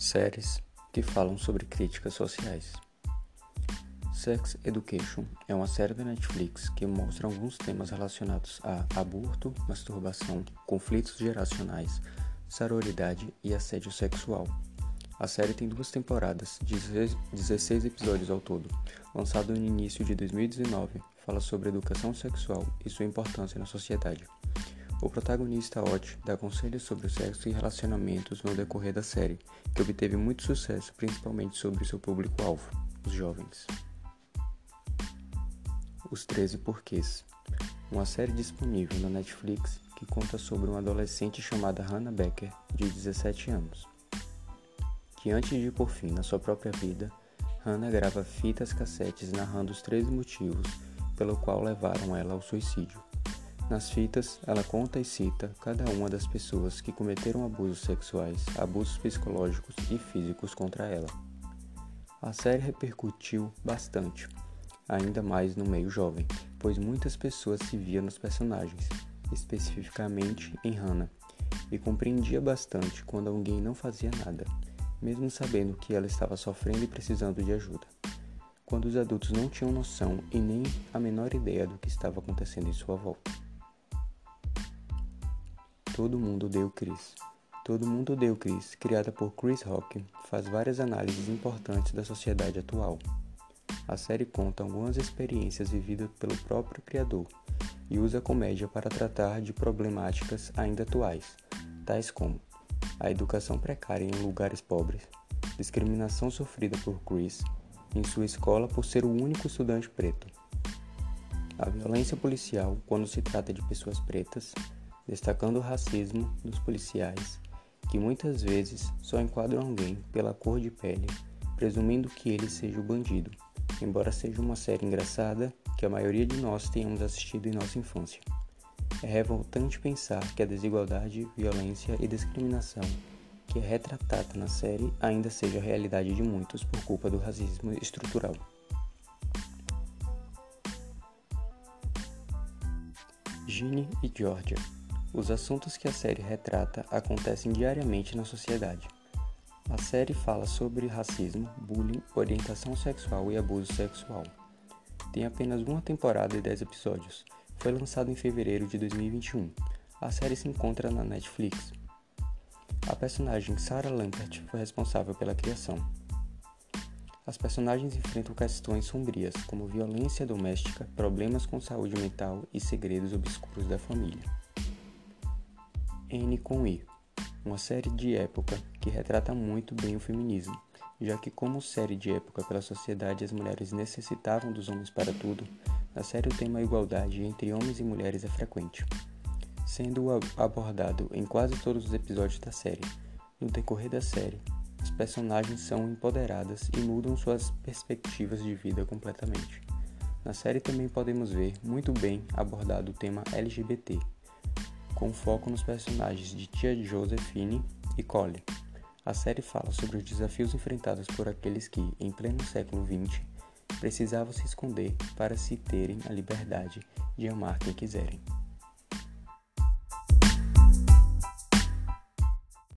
Séries que falam sobre críticas sociais. Sex Education é uma série da Netflix que mostra alguns temas relacionados a aborto, masturbação, conflitos geracionais, sororidade e assédio sexual. A série tem duas temporadas, de 16 episódios ao todo. Lançado no início de 2019, fala sobre educação sexual e sua importância na sociedade. O protagonista Ott dá conselhos sobre o sexo e relacionamentos no decorrer da série, que obteve muito sucesso principalmente sobre seu público-alvo, os jovens. Os 13 Porquês Uma série disponível na Netflix que conta sobre uma adolescente chamada Hannah Becker, de 17 anos, que antes de pôr fim na sua própria vida, Hannah grava fitas cassetes narrando os 13 motivos pelo qual levaram ela ao suicídio. Nas fitas, ela conta e cita cada uma das pessoas que cometeram abusos sexuais, abusos psicológicos e físicos contra ela. A série repercutiu bastante, ainda mais no meio jovem, pois muitas pessoas se viam nos personagens, especificamente em Hannah, e compreendia bastante quando alguém não fazia nada, mesmo sabendo que ela estava sofrendo e precisando de ajuda. Quando os adultos não tinham noção e nem a menor ideia do que estava acontecendo em sua volta. Todo Mundo Deu Chris. Todo Mundo Deu Chris, criada por Chris Rock, faz várias análises importantes da sociedade atual. A série conta algumas experiências vividas pelo próprio criador e usa a comédia para tratar de problemáticas ainda atuais, tais como a educação precária em lugares pobres, discriminação sofrida por Chris em sua escola por ser o único estudante preto, a violência policial quando se trata de pessoas pretas destacando o racismo dos policiais, que muitas vezes só enquadram alguém pela cor de pele, presumindo que ele seja o bandido, embora seja uma série engraçada que a maioria de nós tenhamos assistido em nossa infância. É revoltante pensar que a desigualdade, violência e discriminação que é retratada na série ainda seja a realidade de muitos por culpa do racismo estrutural. Ginny e Georgia os assuntos que a série retrata acontecem diariamente na sociedade. A série fala sobre racismo, bullying, orientação sexual e abuso sexual. Tem apenas uma temporada e 10 episódios. Foi lançado em fevereiro de 2021. A série se encontra na Netflix. A personagem Sarah Lampert foi responsável pela criação. As personagens enfrentam questões sombrias, como violência doméstica, problemas com saúde mental e segredos obscuros da família. N com I, uma série de época que retrata muito bem o feminismo, já que como série de época pela sociedade as mulheres necessitavam dos homens para tudo, na série o tema igualdade entre homens e mulheres é frequente, sendo abordado em quase todos os episódios da série. No decorrer da série, as personagens são empoderadas e mudam suas perspectivas de vida completamente. Na série também podemos ver muito bem abordado o tema LGBT, com foco nos personagens de Tia Josephine e Cole. A série fala sobre os desafios enfrentados por aqueles que, em pleno século XX, precisavam se esconder para se terem a liberdade de amar quem quiserem.